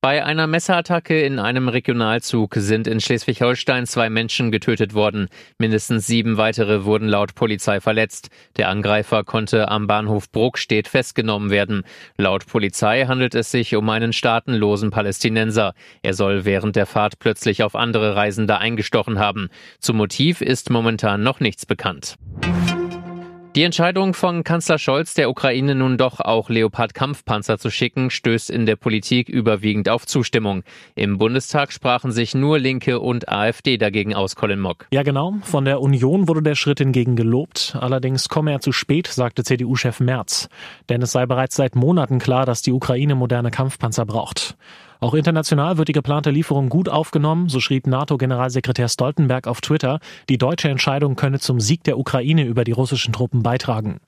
Bei einer Messerattacke in einem Regionalzug sind in Schleswig-Holstein zwei Menschen getötet worden. Mindestens sieben weitere wurden laut Polizei verletzt. Der Angreifer konnte am Bahnhof Bruckstedt festgenommen werden. Laut Polizei handelt es sich um einen staatenlosen Palästinenser. Er soll während der Fahrt plötzlich auf andere Reisende eingestochen haben. Zum Motiv ist momentan noch nichts bekannt. Die Entscheidung von Kanzler Scholz, der Ukraine nun doch auch Leopard-Kampfpanzer zu schicken, stößt in der Politik überwiegend auf Zustimmung. Im Bundestag sprachen sich nur Linke und AfD dagegen aus, Colin Mock. Ja, genau. Von der Union wurde der Schritt hingegen gelobt. Allerdings komme er zu spät, sagte CDU-Chef Merz. Denn es sei bereits seit Monaten klar, dass die Ukraine moderne Kampfpanzer braucht. Auch international wird die geplante Lieferung gut aufgenommen, so schrieb NATO-Generalsekretär Stoltenberg auf Twitter, die deutsche Entscheidung könne zum Sieg der Ukraine über die russischen Truppen beitragen.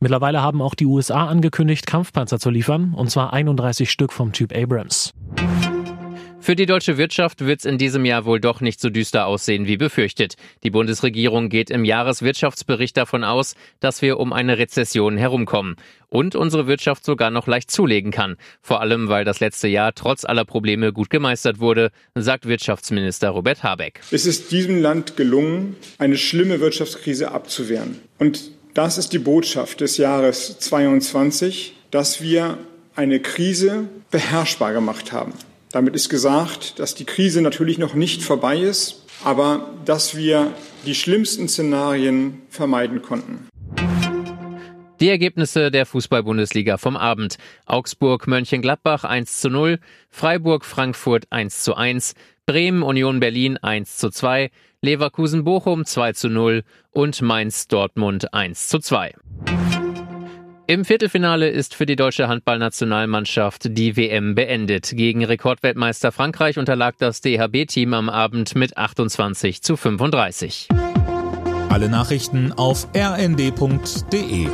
Mittlerweile haben auch die USA angekündigt, Kampfpanzer zu liefern, und zwar 31 Stück vom Typ Abrams. Für die deutsche Wirtschaft wird es in diesem Jahr wohl doch nicht so düster aussehen wie befürchtet. Die Bundesregierung geht im Jahreswirtschaftsbericht davon aus, dass wir um eine Rezession herumkommen und unsere Wirtschaft sogar noch leicht zulegen kann. Vor allem, weil das letzte Jahr trotz aller Probleme gut gemeistert wurde, sagt Wirtschaftsminister Robert Habeck. Es ist diesem Land gelungen, eine schlimme Wirtschaftskrise abzuwehren. Und das ist die Botschaft des Jahres 22, dass wir eine Krise beherrschbar gemacht haben. Damit ist gesagt, dass die Krise natürlich noch nicht vorbei ist, aber dass wir die schlimmsten Szenarien vermeiden konnten. Die Ergebnisse der Fußball-Bundesliga vom Abend. Augsburg Mönchengladbach 1 zu 0, Freiburg Frankfurt 1 zu 1, Bremen Union Berlin 1 zu 2, Leverkusen Bochum 2 zu 0 und Mainz Dortmund 1 zu 2. Im Viertelfinale ist für die deutsche Handballnationalmannschaft die WM beendet. Gegen Rekordweltmeister Frankreich unterlag das DHB-Team am Abend mit 28 zu 35. Alle Nachrichten auf rnd.de